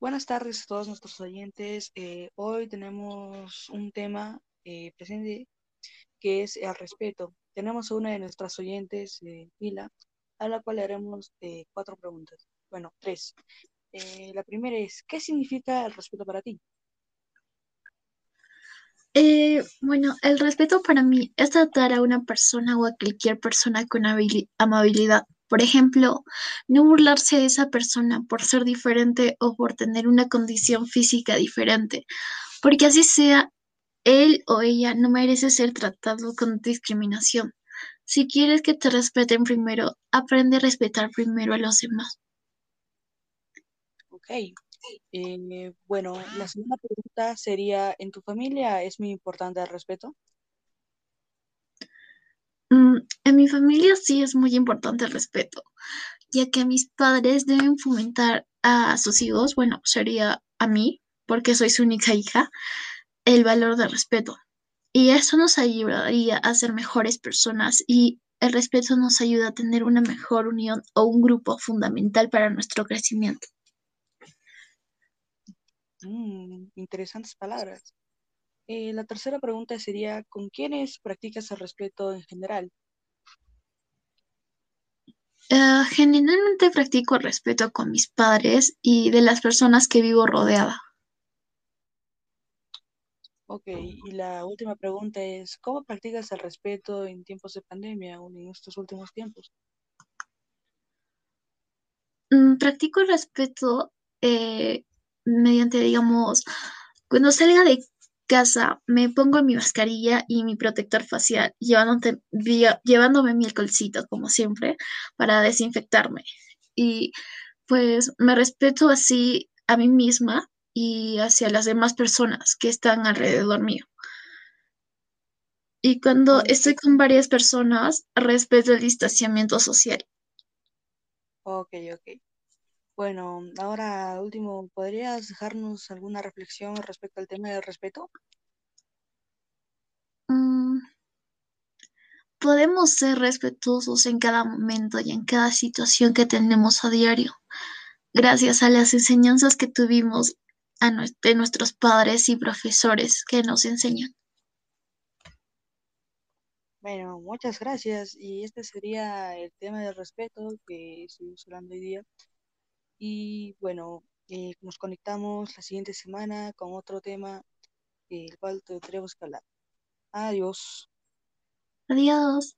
Buenas tardes a todos nuestros oyentes. Eh, hoy tenemos un tema eh, presente que es el respeto. Tenemos a una de nuestras oyentes, eh, Mila, a la cual le haremos eh, cuatro preguntas. Bueno, tres. La primera es, ¿qué significa el respeto para ti? Bueno, el respeto para mí es tratar a una persona o a cualquier persona con amabilidad. Por ejemplo, no burlarse de esa persona por ser diferente o por tener una condición física diferente, porque así sea, él o ella no merece ser tratado con discriminación. Si quieres que te respeten primero, aprende a respetar primero a los demás. Ok. Eh, bueno, la segunda pregunta sería, ¿en tu familia es muy importante el respeto? Mm, en mi familia sí es muy importante el respeto, ya que mis padres deben fomentar a sus hijos, bueno, sería a mí, porque soy su única hija, el valor del respeto. Y eso nos ayudaría a ser mejores personas y el respeto nos ayuda a tener una mejor unión o un grupo fundamental para nuestro crecimiento. Mm, interesantes palabras. Eh, la tercera pregunta sería, ¿con quiénes practicas el respeto en general? Eh, generalmente practico el respeto con mis padres y de las personas que vivo rodeada. Ok, y la última pregunta es, ¿cómo practicas el respeto en tiempos de pandemia o en estos últimos tiempos? Mm, practico el respeto eh, mediante, digamos, cuando salga de casa, me pongo mi mascarilla y mi protector facial, llevándote- llevándome mi alcoholcito, como siempre, para desinfectarme. Y pues me respeto así a mí misma y hacia las demás personas que están alrededor mío. Y cuando estoy con varias personas, respeto el distanciamiento social. ok, ok. Bueno, ahora último, ¿podrías dejarnos alguna reflexión respecto al tema del respeto? Mm, Podemos ser respetuosos en cada momento y en cada situación que tenemos a diario, gracias a las enseñanzas que tuvimos a de nuestros padres y profesores que nos enseñan. Bueno, muchas gracias. Y este sería el tema del respeto que estuvimos hablando hoy día. Y bueno, eh, nos conectamos la siguiente semana con otro tema, el cual tendremos que hablar. Adiós. Adiós.